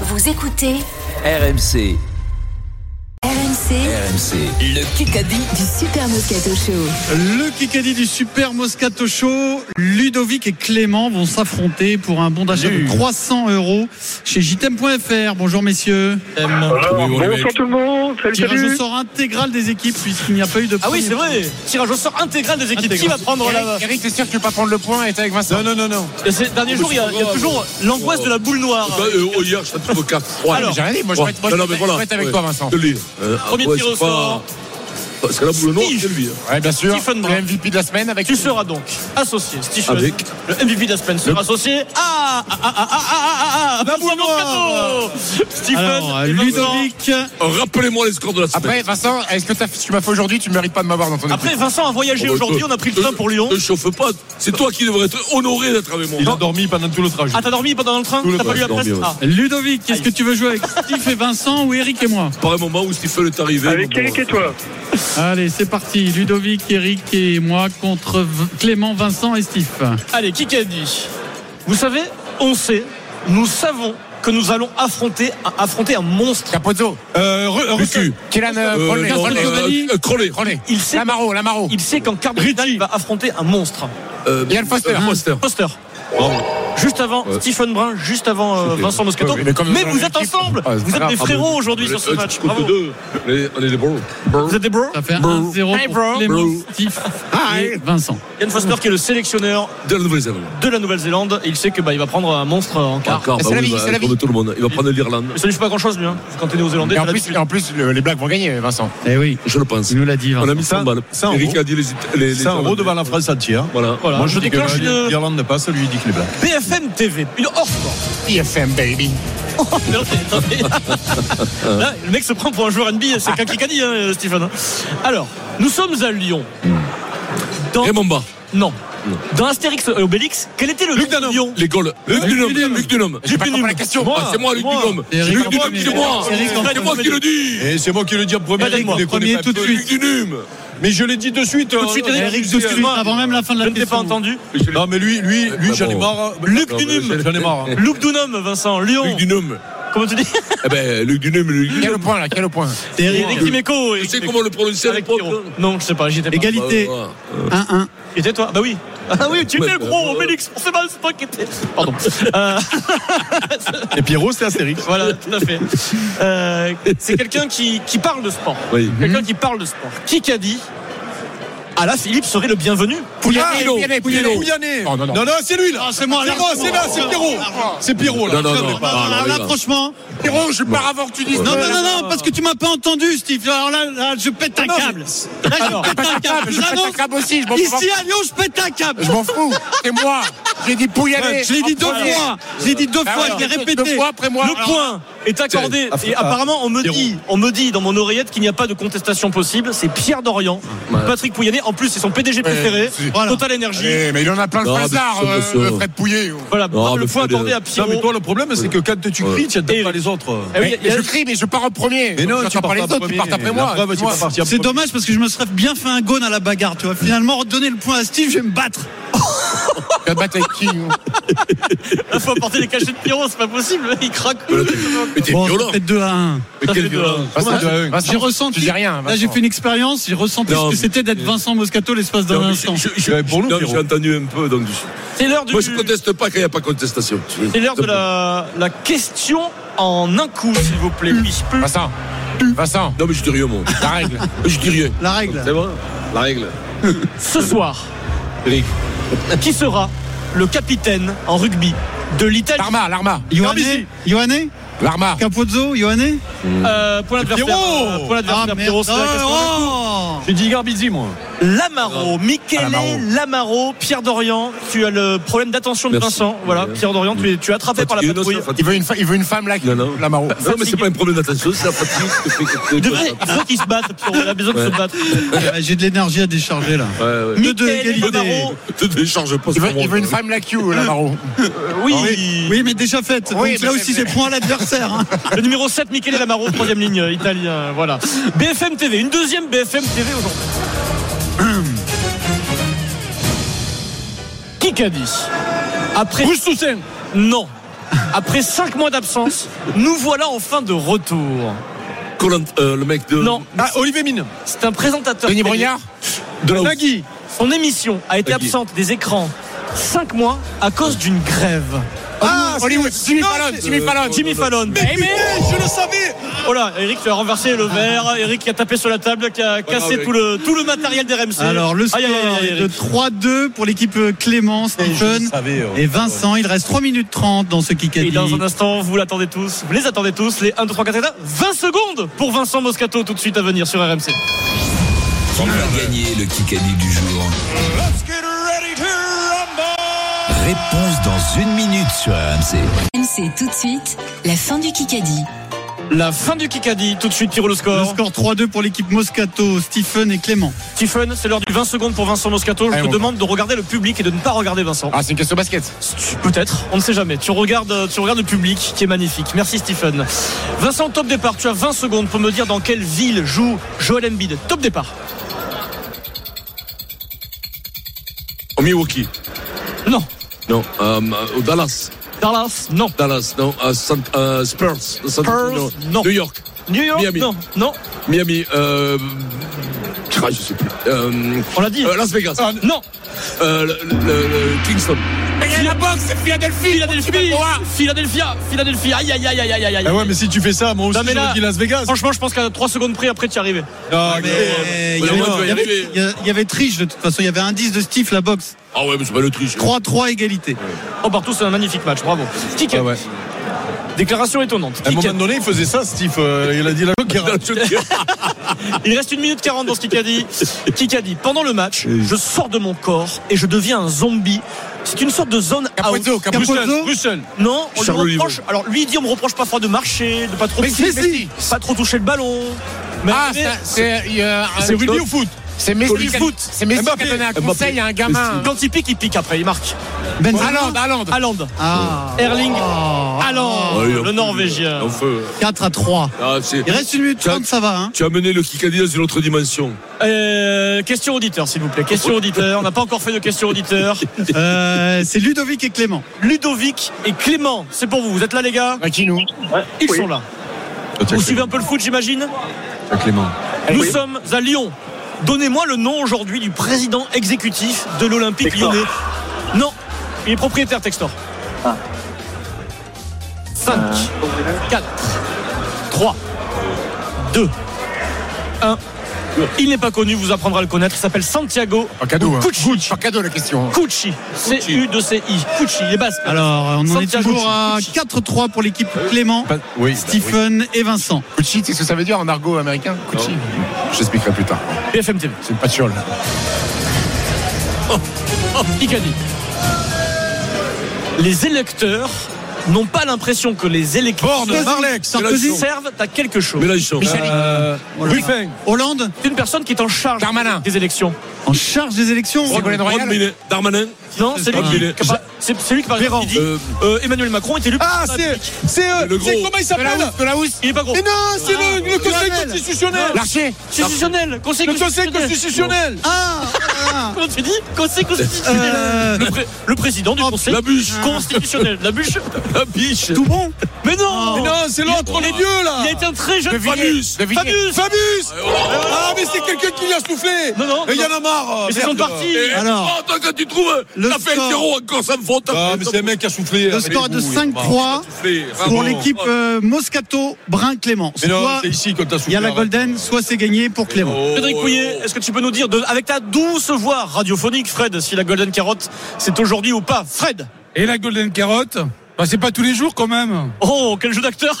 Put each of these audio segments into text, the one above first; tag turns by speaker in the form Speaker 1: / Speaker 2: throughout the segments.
Speaker 1: Vous écoutez
Speaker 2: RMC,
Speaker 1: RMC
Speaker 2: RMC, le Kikadi.
Speaker 1: du Super Moscato Show.
Speaker 3: Le Kikadi du Super Moscato Show, Ludovic et Clément vont s'affronter pour un bon d'achat de 300 euros chez jtem.fr. Bonjour messieurs.
Speaker 4: Alors, bonsoir tout le monde, salut,
Speaker 3: Tirage
Speaker 4: salut.
Speaker 3: au sort intégral des équipes puisqu'il n'y a pas eu de
Speaker 5: Ah oui,
Speaker 3: premier
Speaker 5: c'est vrai. Tirage au sort intégral des équipes. Qui va prendre la.
Speaker 6: Eric, t'es sûr que tu veux pas prendre le point et t'es avec Vincent Non, non, non, non.
Speaker 5: Ces derniers jours, il y a, il y a toujours l'angoisse de la boule noire.
Speaker 7: Bah, euh, oh, hier, je trouve 4 3
Speaker 5: Alors,
Speaker 6: J'ai rien dit, moi je vais être, avec toi, Vincent.
Speaker 7: Je
Speaker 5: Premier
Speaker 7: ouais,
Speaker 5: tir au.
Speaker 7: Parce que la boule noire,
Speaker 5: Steve.
Speaker 7: c'est lui. hein.
Speaker 6: Ouais, bien sûr.
Speaker 5: Stephen Brun.
Speaker 6: Le MVP de la semaine avec.
Speaker 5: Tu seras donc associé, Stephen.
Speaker 7: Avec
Speaker 5: Le MVP de la semaine sera associé à. Ah, ah, ah, ah, ah, ah, ah, Vincent Moscato. Stephen
Speaker 3: Alors. Ludovic,
Speaker 7: Rappelez-moi les scores de la semaine.
Speaker 6: Après, Vincent, est-ce que t'as- ce que tu m'as fait aujourd'hui, tu mérites pas de m'avoir dans ton
Speaker 5: Après, Vincent a voyagé
Speaker 7: Oh, bah,
Speaker 5: aujourd'hui. On a pris le train pour Lyon.
Speaker 7: Ne chauffe pas. C'est toi qui devrais être honoré d'être avec moi.
Speaker 8: Il a dormi pendant tout le trajet.
Speaker 5: Ah, t'as dormi pendant le train?
Speaker 7: Le
Speaker 5: T'as pas lu
Speaker 7: dormi,
Speaker 5: Ah.
Speaker 3: Ludovic, est-ce que tu veux jouer avec Steve et Vincent ou Eric et moi?
Speaker 7: Par un moment où Stephen est arrivé.
Speaker 4: Avec
Speaker 7: bon,
Speaker 4: Eric et toi.
Speaker 3: Allez, c'est parti. Ludovic, Eric et moi contre V- Clément, Vincent et Steve.
Speaker 5: Allez, qui qu'a dit? Vous savez, on sait, nous savons que nous allons affronter, affronter un monstre.
Speaker 6: Capozzo.
Speaker 8: Euh.
Speaker 6: Kylian euh,
Speaker 7: Euh, euh.
Speaker 5: Il sait,
Speaker 6: Lamaro, Lamaro.
Speaker 5: il sait qu'en quart de finale, il va affronter un monstre.
Speaker 7: Euh,
Speaker 6: Ian Foster.
Speaker 7: Foster.
Speaker 5: Foster. Juste avant
Speaker 7: Ouais.
Speaker 5: Stephen Brun, juste avant euh, Vincent Moscato.
Speaker 6: Mais comme
Speaker 5: mais
Speaker 6: dans
Speaker 5: vous êtes ensemble.
Speaker 6: Ah,
Speaker 5: vous êtes des frérots aujourd'hui sur ce
Speaker 7: Euh,
Speaker 5: match. Bravo.
Speaker 7: deux. Les- On est des bros.
Speaker 5: Vous êtes des bros
Speaker 3: Ça fait
Speaker 7: Bro.
Speaker 3: 1-0
Speaker 5: Hey,
Speaker 3: pour
Speaker 5: bro.
Speaker 3: Clément,
Speaker 7: Bro.
Speaker 3: Steve et Vincent.
Speaker 5: Yann Foster qui est le sélectionneur
Speaker 7: De la Nouvelle-Zélande.
Speaker 5: de la Nouvelle-Zélande. Et il sait que bah, il va prendre un monstre en quart.
Speaker 7: Encore,
Speaker 6: C'est
Speaker 7: bah
Speaker 6: la vie,
Speaker 7: bah,
Speaker 6: c'est la
Speaker 7: comme
Speaker 6: vie.
Speaker 7: tout le monde. Il va prendre l'Irlande.
Speaker 5: Ça lui fait pas grand chose lui. Hein. Quand t'es néo-zélandais,
Speaker 6: Et en plus,
Speaker 5: l'habitude.
Speaker 6: et en plus le- les blagues vont gagner, Vincent.
Speaker 3: Eh oui,
Speaker 7: Je le pense.
Speaker 3: il nous l'a dit.
Speaker 7: On a mis 100 balles.
Speaker 8: ça, en
Speaker 7: Eric a dit les, les, les
Speaker 8: 100 euros devant la France entière.
Speaker 7: Voilà.
Speaker 5: Voilà.
Speaker 8: Moi, je que
Speaker 5: déclenche
Speaker 8: l'Irlande n'est pas, ça lui dit qu'il est blanc.
Speaker 5: BFM TV, une hors sport.
Speaker 6: IFM, baby.
Speaker 5: Mais attendez, attendez. Là, le mec se prend pour un joueur NBA, c'est qu'un qui a dit, hein, Stephen. Alors, nous sommes à Lyon. Dans...
Speaker 7: Raymond Barre.
Speaker 5: Non. Dans Astérix et Obélix, quel était le
Speaker 7: Luc
Speaker 5: nom de Lyon
Speaker 7: Les Gaules. Luc Dunham. Luc Dunham.
Speaker 6: J'ai pas compris la question.
Speaker 7: Ah, c'est moi, Luc. Dunham.
Speaker 3: Eric
Speaker 7: Luc Dunham,
Speaker 3: premier.
Speaker 7: c'est moi. C'est moi qui le dis.
Speaker 8: Et c'est moi qui le dis en premier.
Speaker 3: Tout de suite.
Speaker 7: Luc Dunham.
Speaker 8: Mais je l'ai dit de suite.
Speaker 5: Tout de suite,
Speaker 8: euh,
Speaker 5: Eric,
Speaker 3: Eric, de suite, avant même la fin de
Speaker 5: Je
Speaker 3: la
Speaker 5: ne t'ai pas entendu.
Speaker 8: Non, mais lui, lui, lui,
Speaker 7: Ah
Speaker 8: j'en ai marre.
Speaker 5: Luc
Speaker 7: Non, mais
Speaker 5: Dunum.
Speaker 8: J'en ai marre.
Speaker 5: Luc Dunham, Vincent. Lyon.
Speaker 7: Luc Dunham.
Speaker 5: Comment tu dis
Speaker 7: Eh ben, Luc Dunham, Luc
Speaker 6: Quel
Speaker 7: Dunham.
Speaker 6: le point là Quel le point
Speaker 3: C'est Eric.
Speaker 5: Dimeco.
Speaker 7: Tu sais comment le prononcer.
Speaker 5: Non, je sais pas, j'y étais pas.
Speaker 3: Égalité.
Speaker 7: Bah, voilà.
Speaker 3: 1-1.
Speaker 5: Et était toi Bah oui. Ah oui, tu étais le gros. Obélix. C'est mal, c'est toi qui étais. Pardon. Euh,
Speaker 8: Et Pierrot, c'est Astérix.
Speaker 5: voilà, tout à fait. Euh, c'est quelqu'un qui, qui parle de sport.
Speaker 7: Oui.
Speaker 5: Quelqu'un qui parle de sport. Qui qu'a dit Ah là, Philippe serait le bienvenu.
Speaker 6: Pouyanné, Pouyanné, Pouyanné.
Speaker 8: Pouyanné.
Speaker 6: Oh, non, non.
Speaker 8: Non, non, c'est lui là.
Speaker 3: Ah, c'est moi,
Speaker 8: c'est là, c'est Pierrot. C'est Pierrot là.
Speaker 7: Non, non, Ah,
Speaker 3: là, franchement.
Speaker 6: Pierrot, je pars avant que tu dises.
Speaker 3: Non, non, non, non, parce que tu m'as pas entendu, Steve. Alors là, là, je pète un câble. Là, je pète un câble.
Speaker 6: je
Speaker 3: Je
Speaker 6: pète un câble aussi. Je m'en fous.
Speaker 3: Ici à Lyon, je pète un câble.
Speaker 6: Je m'en fous. C'est moi. J'ai dit Pouyanné.
Speaker 3: Je l'ai dit deux fois. Je l'ai dit deux
Speaker 6: Ah
Speaker 3: fois, je l'ai
Speaker 6: Deux
Speaker 3: répété.
Speaker 6: fois après moi.
Speaker 5: Le point est accordé. Et
Speaker 8: ah,
Speaker 5: apparemment, on me dit, on me dit dans mon oreillette qu'il n'y a pas de contestation possible. C'est Pierre Dorian, Patrick Pouyanné. En plus, c'est son PDG préféré. Voilà. Total Énergie.
Speaker 6: Eh, mais il en a plein le hasard, euh. Fred Pouillet.
Speaker 5: Voilà,
Speaker 7: Non,
Speaker 5: le point accordé à
Speaker 8: Non,
Speaker 5: Pierrot.
Speaker 8: mais toi, le problème, c'est que quand tu cries, tu
Speaker 5: Et-
Speaker 8: pas les autres.
Speaker 5: Eh oui,
Speaker 6: Mais
Speaker 5: il y a-
Speaker 6: je crie, mais je pars en premier.
Speaker 8: Mais non, tu
Speaker 6: pas
Speaker 8: pars
Speaker 6: les autres, tu partent après moi.
Speaker 8: partir
Speaker 3: C'est dommage parce que je me serais bien fait un gone à la bagarre, tu vois. Finalement, redonner le point à Steve, je vais me battre.
Speaker 6: Tu vas te battre avec qui nous
Speaker 5: Il faut apporter les cachets de Pierrot, c'est pas possible. Il craque.
Speaker 7: Mais t'es
Speaker 3: Bon,
Speaker 7: violent.
Speaker 3: fait 2 à 1.
Speaker 7: Mais
Speaker 6: Vincent,
Speaker 8: Vincent,
Speaker 3: J'ai ressenti.
Speaker 6: Tu dis rien.
Speaker 3: Là, j'ai fait une expérience, j'ai ressenti
Speaker 7: Non,
Speaker 3: ce que c'était d'être Vincent Moscato l'espace d'un instant.
Speaker 7: je- je-
Speaker 8: Ouais, pour nous,
Speaker 7: non,
Speaker 8: Pierrot.
Speaker 7: J'ai entendu un peu. Donc,
Speaker 5: C'est l'heure du.
Speaker 7: moi, je conteste pas quand il n'y a pas contestation.
Speaker 5: C'est l'heure de la, la question en un coup, s'il vous plaît.
Speaker 6: Vincent. Vincent.
Speaker 7: Non, mais je dis rien, moi.
Speaker 6: La règle.
Speaker 7: Je dis rien.
Speaker 3: La règle.
Speaker 7: C'est bon? La règle.
Speaker 5: Ce soir,
Speaker 7: Eric.
Speaker 5: Qui sera le capitaine en rugby de l'Italie
Speaker 6: L'arma, l'arma.
Speaker 3: Yohanné Yohanné
Speaker 6: L'arma.
Speaker 3: Capozzo Yohanné
Speaker 5: euh, Pour l'adversaire.
Speaker 8: Pierrot
Speaker 5: Pour l'adversaire,
Speaker 3: Ah,
Speaker 8: J'ai dit Garbizzi, moi.
Speaker 5: Lamaro, Michele
Speaker 6: Lamaro.
Speaker 5: Lamaro, Pierre Dorian. Tu as le problème d'attention de
Speaker 7: Merci.
Speaker 5: Vincent. Voilà. Pierre Dorian, tu es, tu es attrapé par la patrouille.
Speaker 6: Il veut une, il veut une femme là
Speaker 7: Non, non.
Speaker 6: Lamaro.
Speaker 7: Non, mais c'est pas un problème d'attention, c'est la fatigue que-
Speaker 5: Il faut qu'il se batte, Pierrot. Il a besoin de
Speaker 7: Ouais.
Speaker 5: se battre.
Speaker 3: Ah, J'ai de l'énergie à décharger là.
Speaker 7: Ouais, ouais.
Speaker 3: De
Speaker 5: Michele. Lamaro,
Speaker 7: Te décharge pas
Speaker 6: Il veut,
Speaker 7: moi.
Speaker 6: il veut une femme like you, Lamaro.
Speaker 5: oui.
Speaker 3: Oui, mais déjà faite. Donc là aussi, c'est point à l'adversaire. hein.
Speaker 5: Le numéro 7, Michele Lamaro, troisième ligne euh, italien. Voilà. BFM TV, une deuxième BFM TV aujourd'hui. Qui qu'a dit Après.
Speaker 8: Bruce Toussaint.
Speaker 5: Non. Après 5 mois d'absence, nous voilà enfin de retour.
Speaker 7: Collant- euh, le mec de.
Speaker 5: Non,
Speaker 8: Ah, Olivier Mine.
Speaker 5: c'est un présentateur.
Speaker 6: Denis. Brognard
Speaker 7: De la
Speaker 8: Nagui.
Speaker 5: Son émission a été
Speaker 7: Nagui.
Speaker 5: absente des écrans 5 mois à cause d'une grève.
Speaker 8: Ah,
Speaker 6: Hollywood. Jimmy Fallon. Jimmy Fallon.
Speaker 5: Jimmy Fallon.
Speaker 8: Mais putain, je le savais.
Speaker 5: Oh là, Eric tu as renversé le verre, Eric qui a tapé sur la table, qui a cassé tout le, tout le matériel des RMC.
Speaker 3: Alors le score est de
Speaker 5: Eric.
Speaker 3: 3-2 pour l'équipe Clément, Stephen
Speaker 8: savais,
Speaker 3: et Vincent. Il reste 3 minutes 30 dans ce
Speaker 5: Et
Speaker 3: Kikadi.
Speaker 5: dans un instant, vous l'attendez tous, vous les attendez tous, les 1, 2, 3, 4, 5, 20 secondes pour Vincent Moscato tout de suite à venir sur RMC.
Speaker 2: Qui va gagner le Kikadi du jour Réponse dans une minute sur RMC.
Speaker 1: RMC tout de suite, la fin du Kikadi.
Speaker 5: La fin du Kikadi, tout de suite, tire le
Speaker 3: Le
Speaker 5: score.
Speaker 3: score 3-2 pour l'équipe Moscato, Stephen et Clément.
Speaker 5: Stephen, c'est l'heure du 20 secondes pour Vincent Moscato. Je
Speaker 6: Allez,
Speaker 5: te demande de regarder le public et de ne pas regarder Vincent.
Speaker 6: Ah, c'est une question basket.
Speaker 5: Peut-être, on ne sait jamais. Tu regardes, tu regardes le public qui est magnifique. Merci Stephen. Vincent, top départ. Tu as 20 secondes pour me dire dans quelle ville joue Joel Embiid. Top départ.
Speaker 7: Au Milwaukee.
Speaker 5: Non.
Speaker 7: Euh, au Dallas.
Speaker 5: Dallas, non.
Speaker 7: Dallas. Non. San- euh, Spurs. San-
Speaker 5: Spurs, non.
Speaker 7: New York.
Speaker 5: New York,
Speaker 7: Miami.
Speaker 5: non. Non.
Speaker 7: Miami. Euh, ah, je sais plus. Euh,
Speaker 5: On l'a dit.
Speaker 7: euh, Las Vegas.
Speaker 5: non.
Speaker 7: Euh, le, le- le Kingston.
Speaker 6: La boxe, c'est Philadelphie.
Speaker 5: Philadelphie. Philadelphia. Philadelphia. Aïe, aïe, aïe, aïe, aïe, aïe, aïe.
Speaker 8: Ah ouais, mais si tu fais ça, moi aussi, j'aurais dit Las Vegas.
Speaker 5: Franchement, je pense qu'à 3 secondes près, après, tu y arrives.
Speaker 8: Ah,
Speaker 3: Mais
Speaker 8: mais-
Speaker 3: il y
Speaker 7: Ouais,
Speaker 3: avait-
Speaker 7: ouais, tu y arriver.
Speaker 3: il y avait triche de toute façon. Il y avait un 10 de Steve la boxe.
Speaker 7: Ah ouais, mais c'est pas le triche.
Speaker 3: 3-3 égalité.
Speaker 5: Oh, partout, c'est un magnifique match. Bravo. Kika.
Speaker 8: Ah ouais.
Speaker 5: Déclaration étonnante.
Speaker 8: À un moment donné, il faisait ça, Steve. euh, il a dit la.
Speaker 5: Il reste une minute 40 dans ce Kikadi. Kikadi, pendant le match, je sors de mon corps et je deviens un zombie. C'est une sorte de zone out.
Speaker 6: Capozzo,
Speaker 8: Bruxelles.
Speaker 5: Non, on lui
Speaker 7: Charles
Speaker 5: reproche. Alors lui il dit on me reproche parfois de marcher, de pas trop
Speaker 6: Messi,
Speaker 5: toucher,
Speaker 6: Messi.
Speaker 5: pas trop toucher le ballon. Mais,
Speaker 6: Ah,
Speaker 5: mais-
Speaker 6: c'est- c'est euh,
Speaker 8: rugby ou foot
Speaker 6: c'est Messi.
Speaker 7: Foot.
Speaker 6: C'est Messi qui a donné un conseil à un gamin.
Speaker 5: quand il pique, il pique après, il marque.
Speaker 6: Haaland. Haaland,
Speaker 3: Ah.
Speaker 5: Erling, Haaland,
Speaker 7: Ouais,
Speaker 5: le Norvégien.
Speaker 7: Enfin,
Speaker 3: 4 à 3.
Speaker 7: ah,
Speaker 3: Il reste une minute 30, ça va. Hein.
Speaker 7: Tu as mené le Kikadi dans une autre dimension.
Speaker 5: Euh, question auditeur, s'il vous plaît. Question auditeur. On n'a pas encore fait de question auditeur.
Speaker 3: Euh, c'est Ludovic et Clément.
Speaker 5: Ludovic et Clément, c'est pour vous. Vous êtes là, les gars
Speaker 6: qui nous
Speaker 5: Ils sont là. Vous suivez un peu le foot, j'imagine
Speaker 8: Clément.
Speaker 5: Nous sommes à Lyon. Donnez-moi le nom aujourd'hui du président exécutif de l'Olympique
Speaker 4: Textor.
Speaker 5: lyonnais. Non, il est propriétaire Textor. 5, 4, 3, 2, 1. Il n'est pas connu, vous apprendra à le connaître. Il s'appelle Santiago
Speaker 6: Pas cadeau. Hein.
Speaker 5: Cucci.
Speaker 6: Cadeau la question.
Speaker 5: Cucci. C-U-2-C-I. Cucci, il est basque.
Speaker 3: Alors, on en est toujours à
Speaker 5: Cucci.
Speaker 3: 4-3 pour l'équipe Clément,
Speaker 8: Pas- Oui.
Speaker 3: Stephen et Vincent.
Speaker 6: Cucci, tu sais ce que ça veut dire en argot américain Cucci. J'expliquerai plus tard.
Speaker 5: BFM TV.
Speaker 6: C'est une patchole.
Speaker 5: Icadi. Les électeurs n'ont pas l'impression que les électeurs servent à quelque chose.
Speaker 7: Mélenchon.
Speaker 8: Euh, Ruffin.
Speaker 3: Hollande,
Speaker 5: C'est une personne qui est en charge
Speaker 6: Darmanin.
Speaker 5: des élections.
Speaker 3: En charge des élections.
Speaker 7: Minet, Darmanin.
Speaker 5: Non, c'est lui qui. C'est c'est lui qui par exemple, qui dit
Speaker 7: Euh,
Speaker 5: euh, Emmanuel Macron est élu.
Speaker 8: Ah, c'est. C'est. euh,
Speaker 7: Le gros.
Speaker 8: Comment il s'appelle
Speaker 6: de la housse.
Speaker 5: Il est pas gros.
Speaker 8: Mais non, c'est le, le Conseil constitutionnel.
Speaker 6: L'archer.
Speaker 5: Constitutionnel. Conseil
Speaker 8: Le Conseil
Speaker 5: constitutionnel.
Speaker 3: Ah, ah.
Speaker 5: Comment tu dis Conseil constitutionnel.
Speaker 3: Euh,
Speaker 5: Le, pré- le président du Conseil
Speaker 7: La bûche.
Speaker 5: constitutionnel. La bûche.
Speaker 7: La biche.
Speaker 3: tout bon
Speaker 5: Mais non.
Speaker 8: Mais non, c'est l'autre, les vieux là.
Speaker 5: Il a été un très jeune. Fabius. Fabius.
Speaker 8: Fabius Ah, mais c'est quelqu'un qui lui a soufflé
Speaker 5: Non, non,
Speaker 8: Et il y en a marre
Speaker 5: Mais c'est son
Speaker 8: merde.
Speaker 5: parti.
Speaker 7: Et-
Speaker 3: Alors.
Speaker 7: Oh, attends, quand tu trouves.
Speaker 3: Le
Speaker 7: T'as fait le
Speaker 3: score.
Speaker 7: zéro encore, ça me faute.
Speaker 8: Ah, mais c'est un mec qui a soufflé.
Speaker 3: Le score est de 5-3 pour l'équipe euh, Moscato Brun Clément.
Speaker 8: Mais non,
Speaker 3: Soit
Speaker 8: c'est ici quand t'as soufflé.
Speaker 3: il y a la Golden, soit c'est gagné pour Clément.
Speaker 5: Cédric Pouillet, est-ce que tu peux nous dire, avec ta douce voix radiophonique, Fred, si la Golden Carotte, c'est aujourd'hui ou pas? Fred
Speaker 9: Et la Golden Carotte? Bah, C'est pas tous les jours quand même.
Speaker 5: Oh, quel jeu d'acteur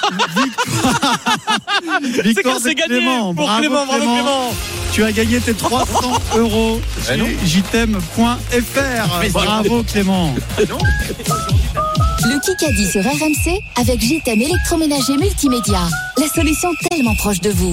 Speaker 5: C'est
Speaker 3: Victoire
Speaker 5: c'est gagné
Speaker 3: Clément.
Speaker 5: pour
Speaker 3: Bravo
Speaker 5: Clément, bravo
Speaker 3: Clément.
Speaker 5: Clément
Speaker 3: Tu as gagné tes 300 euros
Speaker 8: Eh
Speaker 3: chez jtem.fr. Bravo Clément.
Speaker 1: Le Kikadi sur RMC avec JTM électroménager multimédia. La solution tellement proche de vous.